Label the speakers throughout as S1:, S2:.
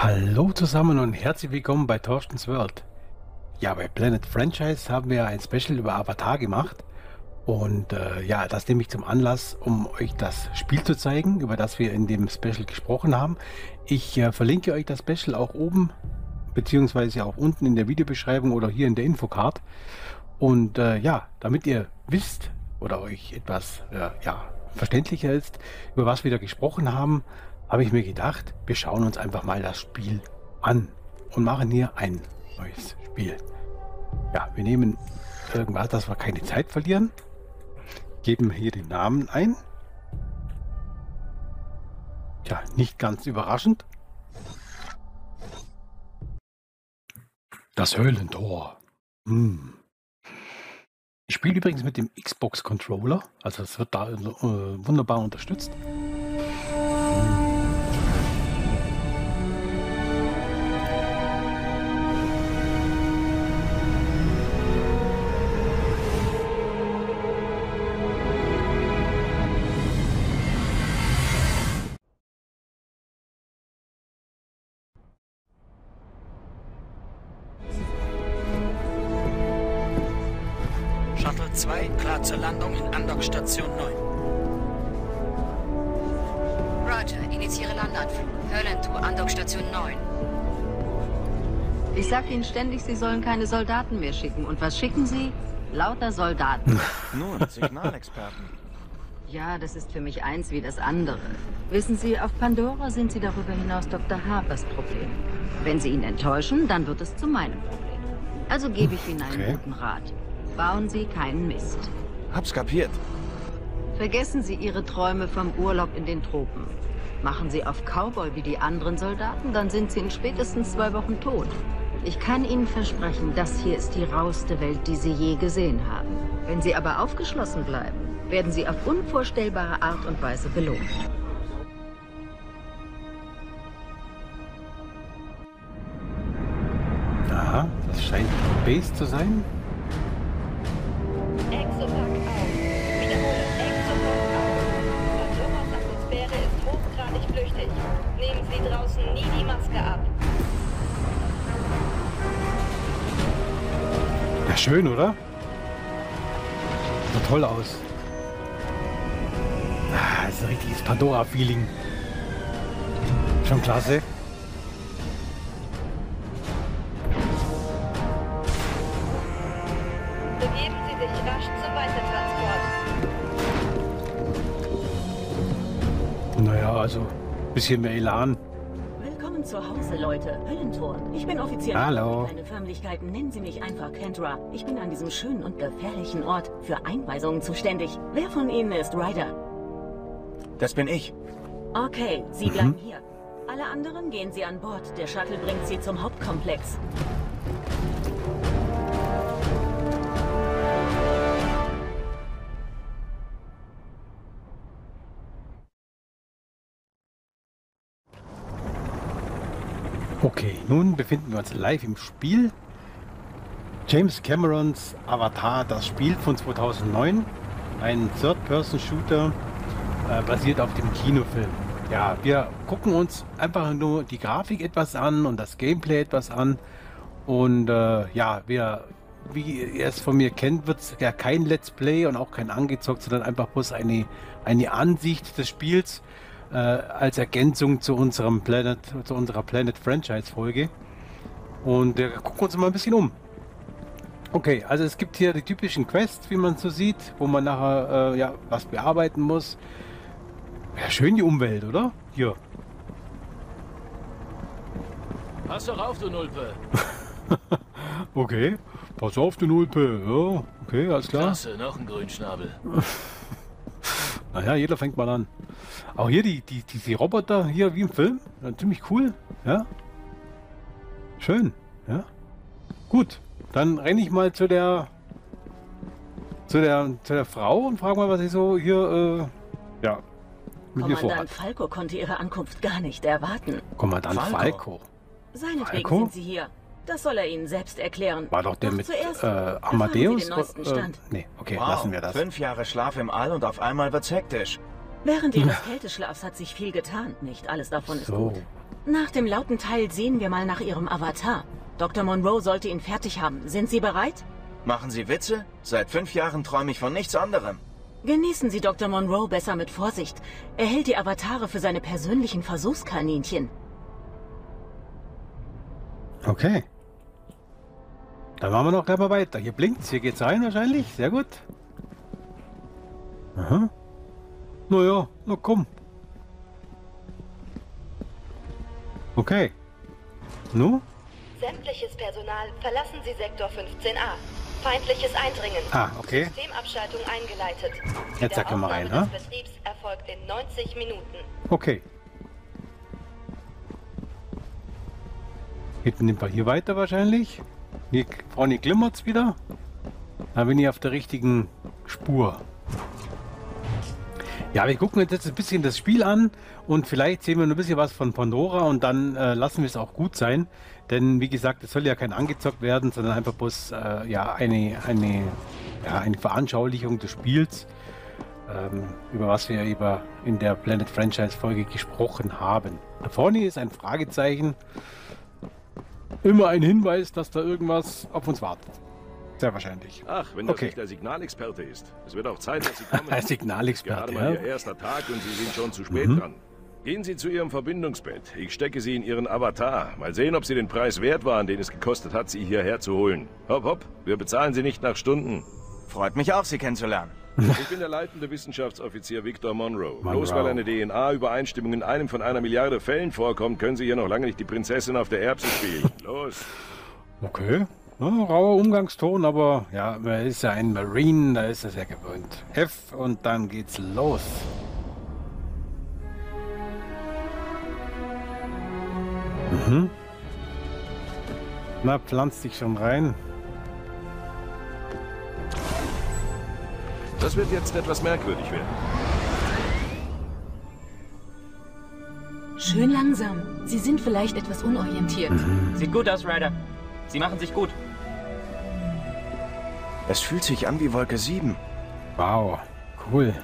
S1: Hallo zusammen und herzlich willkommen bei Torstens World. Ja, bei Planet Franchise haben wir ein Special über Avatar gemacht. Und äh, ja, das nehme ich zum Anlass, um euch das Spiel zu zeigen, über das wir in dem Special gesprochen haben. Ich äh, verlinke euch das Special auch oben, beziehungsweise auch unten in der Videobeschreibung oder hier in der Infocard. Und äh, ja, damit ihr wisst oder euch etwas äh, ja, verständlicher ist, über was wir da gesprochen haben, habe ich mir gedacht, wir schauen uns einfach mal das Spiel an und machen hier ein neues Spiel. Ja, wir nehmen irgendwas, dass wir keine Zeit verlieren. Geben hier den Namen ein. Ja, nicht ganz überraschend. Das Höhlentor. Hm. Ich spiele übrigens mit dem Xbox Controller, also es wird da äh, wunderbar unterstützt.
S2: 2 klar zur Landung in Andockstation 9.
S3: Roger, initiiere Landeanflug. Höllentour, Andockstation 9.
S4: Ich sag Ihnen ständig, Sie sollen keine Soldaten mehr schicken. Und was schicken Sie? Lauter Soldaten.
S5: Nun, Signalexperten.
S4: Ja, das ist für mich eins wie das andere. Wissen Sie, auf Pandora sind Sie darüber hinaus Dr. Harpers Problem. Wenn Sie ihn enttäuschen, dann wird es zu meinem Problem. Also gebe ich Ihnen einen
S1: Okay.
S4: guten Rat. Bauen Sie keinen Mist.
S5: Hab's kapiert.
S4: Vergessen Sie Ihre Träume vom Urlaub in den Tropen. Machen Sie auf Cowboy wie die anderen Soldaten, dann sind Sie in spätestens zwei Wochen tot. Ich kann Ihnen versprechen, das hier ist die rauste Welt, die Sie je gesehen haben. Wenn Sie aber aufgeschlossen bleiben, werden Sie auf unvorstellbare Art und Weise belohnt.
S1: Aha, das scheint Base zu sein. Schön, oder? Sieht toll aus. Ah, das ist ein richtiges Pandora-Feeling. Schon klasse.
S6: Begeben Sie sich rasch zum Weitertransport.
S1: Naja, also bisschen mehr Elan.
S7: Zu Hause, Leute. Höllentor. Ich bin offiziell.
S1: Hallo.
S7: Keine Förmlichkeiten. Nennen Sie mich einfach Kendra. Ich bin an diesem schönen und gefährlichen Ort für Einweisungen zuständig. Wer von Ihnen ist Ryder?
S5: Das bin ich.
S7: Okay, Sie bleiben hier. Alle anderen gehen Sie an Bord. Der Shuttle bringt Sie zum Hauptkomplex.
S1: Nun befinden wir uns live im Spiel. James Camerons Avatar, das Spiel von 2009. Ein Third-Person-Shooter, äh, basiert auf dem Kinofilm. Ja, wir gucken uns einfach nur die Grafik etwas an und das Gameplay etwas an. Und äh, ja, wir, wie ihr es von mir kennt, wird es ja kein Let's Play und auch kein angezockt, sondern einfach bloß eine, eine Ansicht des Spiels äh, als Ergänzung zu unserem Planet, zu unserer Planet Franchise Folge. Und äh, gucken uns mal ein bisschen um. Okay, also es gibt hier die typischen Quests, wie man so sieht, wo man nachher äh, ja was bearbeiten muss. Ja, schön die Umwelt, oder? Hier.
S8: Pass doch auf, du Nulpe.
S1: Okay. Pass auf, du Nulpe. Ja, okay, alles klar.
S8: Klasse, noch ein Grünschnabel.
S1: Naja, jeder fängt mal an. Auch hier die, die, die, die Roboter hier wie im Film. Ja, ziemlich cool. Ja. Schön. Ja. Gut. Dann renne ich mal zu der zu der zu der Frau und frage mal, was sie so hier äh, ja mit mir
S7: Kommandant
S1: vorhat.
S7: Falco konnte Ihre Ankunft gar nicht erwarten.
S1: Kommandant
S5: Falco.
S1: Falco.
S7: Seinetwegen
S1: Falco?
S7: sind Sie hier. Das soll er Ihnen selbst erklären.
S1: War doch der
S7: Doch
S1: mit
S7: zuerst
S1: äh, Amadeus?
S7: den neuesten
S1: Äh,
S7: Stand.
S1: nee, okay,
S5: Wow,
S1: lassen wir das.
S5: Fünf Jahre Schlaf im All und auf einmal wird's hektisch.
S7: Während ihres Kälteschlafs hat sich viel getan. Nicht alles davon ist
S1: So.
S7: gut. Nach dem lauten Teil sehen wir mal nach ihrem Avatar. Dr. Monroe sollte ihn fertig haben. Sind Sie bereit?
S5: Machen Sie Witze? Seit fünf Jahren träume ich von nichts anderem.
S7: Genießen Sie Dr. Monroe besser mit Vorsicht. Er hält die Avatare für seine persönlichen Versuchskaninchen.
S1: Okay. Dann machen wir noch gleich mal weiter. Hier blinkt's, hier geht's rein wahrscheinlich. Sehr gut. Aha. Naja, na komm. Okay. Nu?
S6: Sämtliches Personal, verlassen Sie Sektor 15a. Feindliches Eindringen.
S1: Ah, okay.
S6: Systemabschaltung eingeleitet.
S1: Jetzt sag mal rein, ne?
S6: Betriebs erfolgt in 90 Minuten.
S1: Okay. Geht in dem Fall hier weiter wahrscheinlich. Hier vorne glimmert's wieder. Da bin ich auf der richtigen Spur. Ja, wir gucken jetzt ein bisschen das Spiel an und vielleicht sehen wir noch ein bisschen was von Pandora und dann äh, lassen wir es auch gut sein. Denn wie gesagt, es soll ja kein angezockt werden, sondern einfach bloß äh, ja, eine, eine, ja, eine Veranschaulichung des Spiels, ähm, über was wir über in der Planet Franchise Folge gesprochen haben. Da vorne ist ein Fragezeichen. Immer ein Hinweis, dass da irgendwas auf uns wartet. Sehr wahrscheinlich.
S9: Ach, wenn das
S1: Okay.
S9: nicht der Signalexperte ist. Es wird auch Zeit, dass Sie kommen.
S1: Ein Signalexperte,
S9: Gerade mal
S1: ja.
S9: Ihr erster Tag und Sie sind schon zu spät
S1: Mhm.
S9: dran. Gehen Sie zu Ihrem Verbindungsbett. Ich stecke Sie in Ihren Avatar. Mal sehen, ob Sie den Preis wert waren, den es gekostet hat, Sie hierher zu holen. Hopp, hopp, wir bezahlen Sie nicht nach Stunden.
S5: Freut mich auch, Sie kennenzulernen.
S9: Ich bin der leitende Wissenschaftsoffizier Victor Monroe.
S1: Monroe.
S9: Bloß weil eine DNA-Übereinstimmung in einem von einer Milliarde Fällen vorkommt, können Sie hier noch lange nicht die Prinzessin auf der Erbse spielen. Los!
S1: Okay. Ja, rauer Umgangston, aber ja, er ist ja ein Marine, da ist er sehr gewöhnt. F und dann geht's los. Mhm. Na, pflanzt dich schon rein.
S9: Das wird jetzt etwas merkwürdig werden.
S7: Schön langsam. Sie sind vielleicht etwas unorientiert.
S10: Sieht gut aus, Ryder. Sie machen sich gut.
S5: Es fühlt sich an wie Wolke 7.
S1: Wow, cool.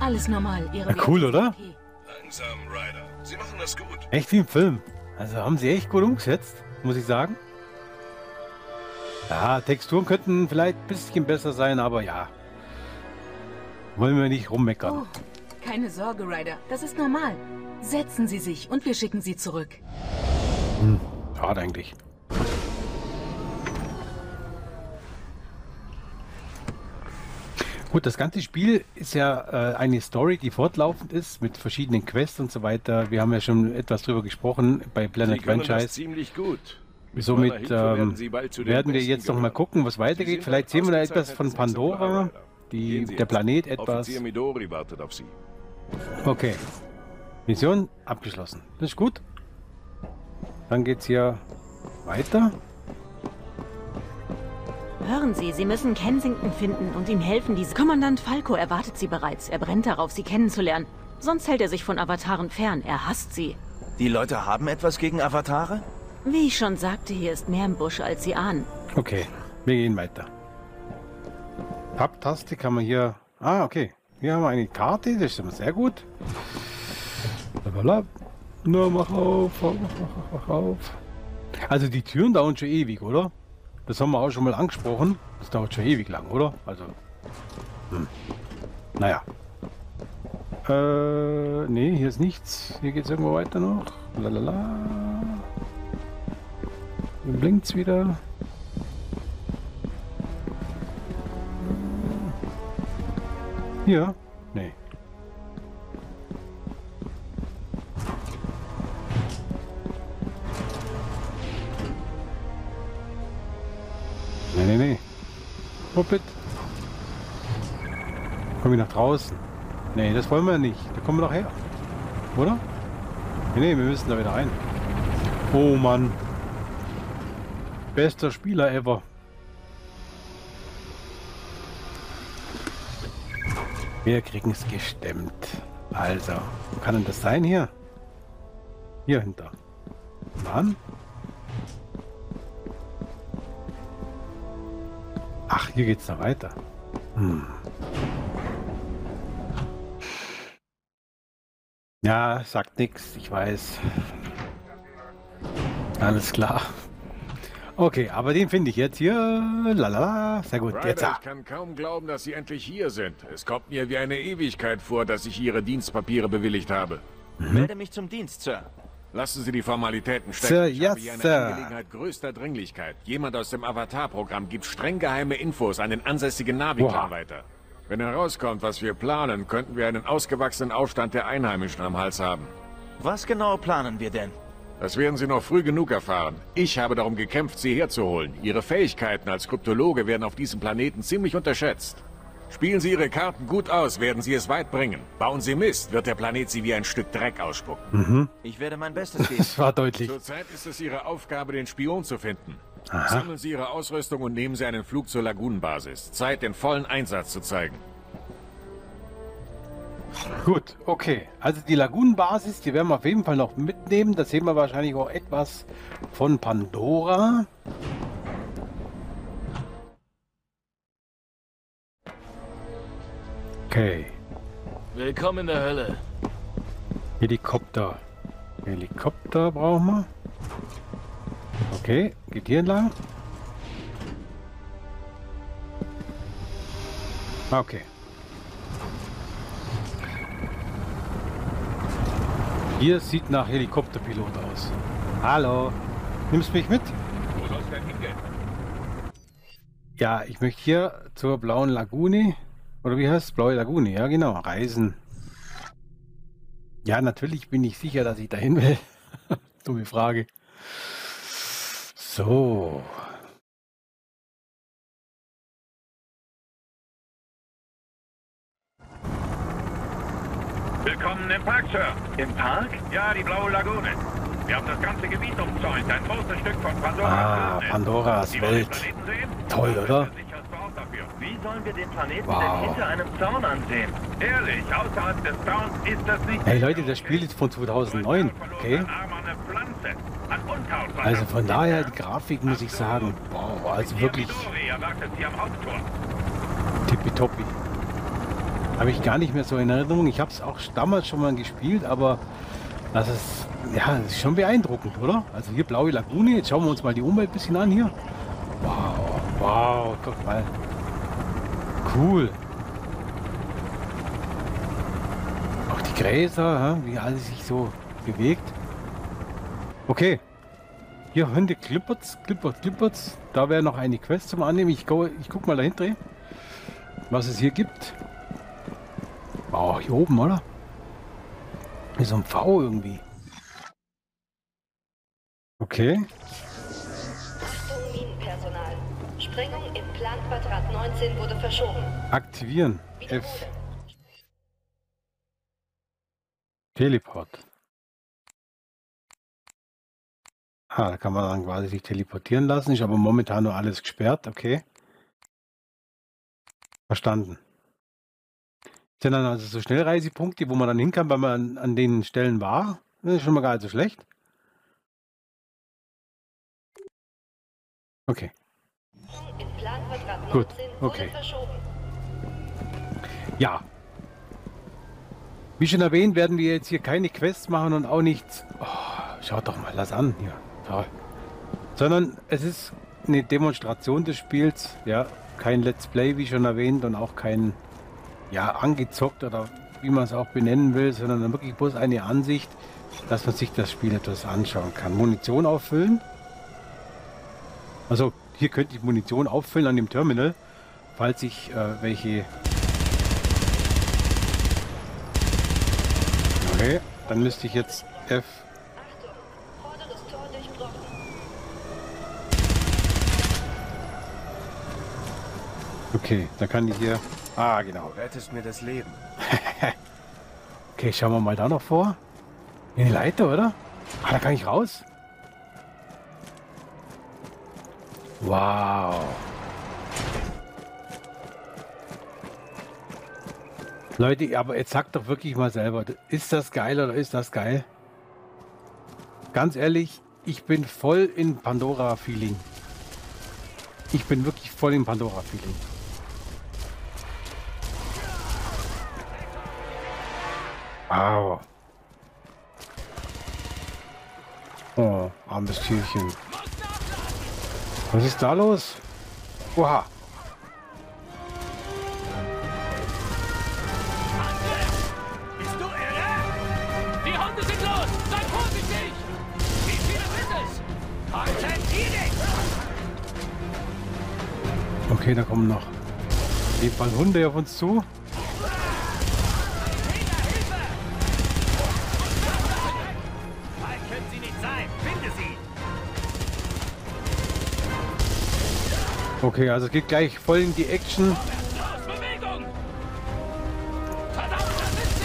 S7: Alles normal. Ihre
S1: Ja, cool, oder?
S7: okay.
S9: Langsam, Ryder. Sie machen das gut.
S1: Echt wie im Film. Also haben sie echt gut umgesetzt, muss ich sagen. Ja, Texturen könnten vielleicht ein bisschen besser sein, aber ja. Wollen wir nicht rummeckern.
S7: Oh, keine Sorge, Ryder. Das ist normal. Setzen Sie sich und wir schicken Sie zurück.
S1: Schade eigentlich. Gut, das ganze Spiel ist ja äh, eine Story, die fortlaufend ist mit verschiedenen Quests und so weiter. Wir haben ja schon etwas drüber gesprochen bei
S9: Sie
S1: Planet
S9: das
S1: Franchise.
S9: ziemlich gut. Mit
S1: Somit ähm,
S9: werden Sie
S1: werden wir jetzt noch mal
S9: gehören.
S1: gucken, was
S9: Sie
S1: weitergeht. Vielleicht sehen wir da etwas von Pandora, die,
S9: Sie
S1: der. Planet etwas.
S9: Sie.
S1: Okay. Mission abgeschlossen. Das ist gut. Dann geht's hier weiter.
S7: Hören Sie, Sie müssen Kensington finden und ihm helfen. Diese Kommandant Falco erwartet Sie bereits. Er brennt darauf, Sie kennenzulernen. Sonst hält er sich von Avataren fern. Er hasst sie.
S5: Die Leute haben etwas gegen Avatare?
S7: Wie ich schon sagte, hier ist mehr im Busch, als Sie ahnen.
S1: Okay, wir gehen weiter. Tab-Taste kann man hier. Ah, okay. Hier haben wir eine Karte, das ist immer sehr gut. Blablabla. Na, mach auf, mach, mach, mach auf. Also die Türen dauern schon ewig, oder? Das haben wir auch schon mal angesprochen. Das dauert schon ewig lang, oder? Also. Hm. Naja. Äh, nee, hier ist nichts. Hier geht es irgendwo weiter noch. Lalala. Hier blinkt's wieder. Hier? Nee. Hoppit. Komm ich nach draußen? Nee, das wollen wir nicht. Da kommen wir doch her. Oder? Nee, wir müssen da wieder rein. Oh Mann. Bester Spieler ever. Wir kriegen es gestemmt. Also, wo kann denn das sein hier? Hier hinter. Wann? Ach, hier geht's da weiter. Hm. Ja, sagt nix, ich weiß. Alles klar. Okay, aber den finde ich jetzt hier. Lalala. Sehr gut.
S9: Ryder,
S1: Jetzt.
S9: ich kann kaum glauben, dass Sie endlich hier sind. Es kommt mir wie eine Ewigkeit vor, dass ich Ihre Dienstpapiere bewilligt habe.
S5: Melde mich zum Dienst, Sir.
S9: Lassen Sie die Formalitäten stecken.
S1: Sir,
S9: ich habe
S1: yes,
S9: hier eine
S1: Sir.
S9: Angelegenheit größter Dringlichkeit. Jemand aus dem Avatar-Programm gibt streng geheime Infos an den ansässigen Navi-Clan weiter. Wenn herauskommt, was wir planen, könnten wir einen ausgewachsenen Aufstand der Einheimischen am Hals haben.
S5: Was genau planen wir denn?
S9: Das werden Sie noch früh genug erfahren. Ich habe darum gekämpft, Sie herzuholen. Ihre Fähigkeiten als Kryptologe werden auf diesem Planeten ziemlich unterschätzt. Spielen Sie Ihre Karten gut aus, werden Sie es weit bringen. Bauen Sie Mist, wird der Planet Sie wie ein Stück Dreck ausspucken.
S5: Ich werde mein Bestes geben.
S1: Das war deutlich.
S9: Zurzeit ist es Ihre Aufgabe, den Spion zu finden. Sammeln Sie Ihre Ausrüstung und nehmen Sie einen Flug zur Lagunenbasis. Zeit, den vollen Einsatz zu zeigen.
S1: Gut, okay. Also die Lagunenbasis, die werden wir auf jeden Fall noch mitnehmen. Da sehen wir wahrscheinlich auch etwas von Pandora. Okay.
S8: Willkommen in der Hölle.
S1: Helikopter. Helikopter brauchen wir. Okay, geht hier entlang. Okay. Hier sieht nach Helikopterpilot aus. Hallo. Nimmst mich mit? Ja, ich möchte hier zur blauen Lagune. Oder wie heißt es? Blaue Lagune, ja genau. Reisen. Ja, natürlich bin ich sicher, dass ich dahin will. Dumme Frage. So.
S11: Willkommen im Park, Sir. Im Park? Ja, die Blaue Lagune. Wir haben das ganze Gebiet umzäunt. Ein großes Stück von Pandora.
S1: Ah, Pandoras Welt. Toll, oder?
S11: der sicherste Ort dafür.
S6: Wie sollen wir den Planeten
S1: Wow.
S6: denn hinter einem Zaun ansehen?
S11: Ehrlich, außerhalb des Zauns ist das nicht...
S1: Hey Leute, das Spiel ist von 2009. Okay. Also von daher, die Grafik muss ich sagen, wow, also wirklich tippitoppi. Habe ich gar nicht mehr so in Erinnerung. Ich habe es auch damals schon mal gespielt, aber das ist, ja, das ist schon beeindruckend, oder? Also hier blaue Lagune, jetzt schauen wir uns mal die Umwelt ein bisschen an hier. Wow, wow, guck mal. Cool. Auch die Gräser, wie alles sich so bewegt. Okay. Hier Hunde klippert's, klippert, klippert's. Da wäre noch eine Quest zum Annehmen. Ich, go, ich guck mal dahinter, was es hier gibt. Wow, hier oben, oder? Wie so ein V irgendwie. Okay.
S6: Sprengung im Planquadrat 19 wurde verschoben.
S1: Aktivieren. F. Teleport. Ah, da kann man dann quasi sich teleportieren lassen. Ist aber momentan nur alles gesperrt. Okay. Verstanden. Sind dann also so Schnellreisepunkte, wo man dann hin kann, weil man an, an den Stellen war. Das ist schon mal gar nicht so schlecht. Okay.
S6: Im Planquadrat 19
S1: Gut, okay. Ja. Wie schon erwähnt, werden wir jetzt hier keine Quests machen und auch nichts. Oh, schaut doch mal das an hier. Toll. Sondern es ist eine Demonstration des Spiels. Ja, kein Let's Play, wie schon erwähnt, und auch kein ja, angezockt oder wie man es auch benennen will, sondern wirklich bloß eine Ansicht, dass man sich das Spiel etwas anschauen kann. Munition auffüllen. Also hier könnte ich Munition auffüllen an dem Terminal, falls ich äh, welche Okay, dann müsste ich jetzt F. Okay, dann kann ich hier. Ah, genau.
S5: Rettest mir das Leben.
S1: Okay, schauen wir mal da noch vor. In die Leiter, oder? Ah, da kann ich raus. Wow. Leute, aber jetzt sagt doch wirklich mal selber, ist das geil oder ist das geil? Ganz ehrlich, ich bin voll in Pandora-Feeling. Ich bin wirklich voll in Pandora-Feeling. Wow. Oh, armes Tierchen. Was ist da los? Oha.
S12: Bist du irre? Die Hunde sind los! Sei vorsichtig! Wie viele sind es? Konzentrier dich!
S1: Okay, da kommen noch. Auf jeden Fall Hunde auf uns zu. Okay, also es geht gleich voll in die Action.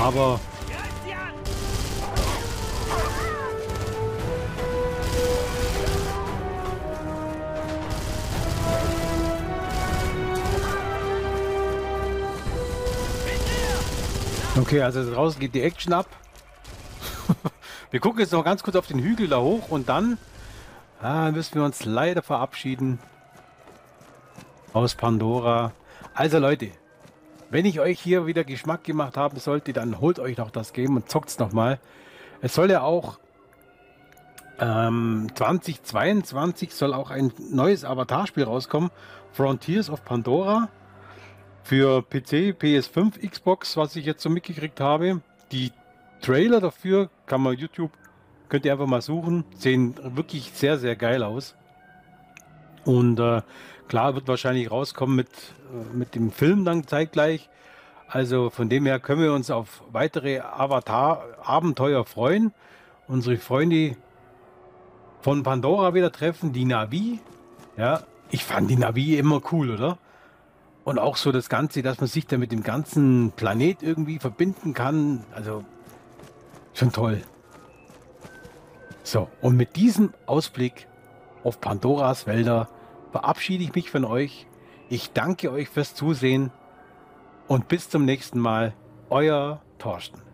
S1: Aber! Okay, also draußen geht die Action ab. wir gucken jetzt noch ganz kurz auf den Hügel da hoch und dann ah, müssen wir uns leider verabschieden aus Pandora. Also Leute, wenn ich euch hier wieder Geschmack gemacht haben sollte, dann holt euch noch das Game und zockt es nochmal. Es soll ja auch ähm, 2022 soll auch ein neues Avatar-Spiel rauskommen. Frontiers of Pandora für PC, PS5, Xbox, was ich jetzt so mitgekriegt habe. Die Trailer dafür kann man YouTube, könnt ihr einfach mal suchen, sehen wirklich sehr, sehr geil aus. Und äh, klar wird wahrscheinlich rauskommen mit, äh, mit dem Film dann zeitgleich. Also von dem her können wir uns auf weitere Avatar-Abenteuer freuen. Unsere Freunde von Pandora wieder treffen, die Navi. Ja, ich fand die Navi immer cool, oder? Und auch so das Ganze, dass man sich da mit dem ganzen Planet irgendwie verbinden kann. Also schon toll. So, und mit diesem Ausblick auf Pandoras Wälder verabschiede ich mich von euch. Ich danke euch fürs Zusehen und bis zum nächsten Mal. Euer Thorsten.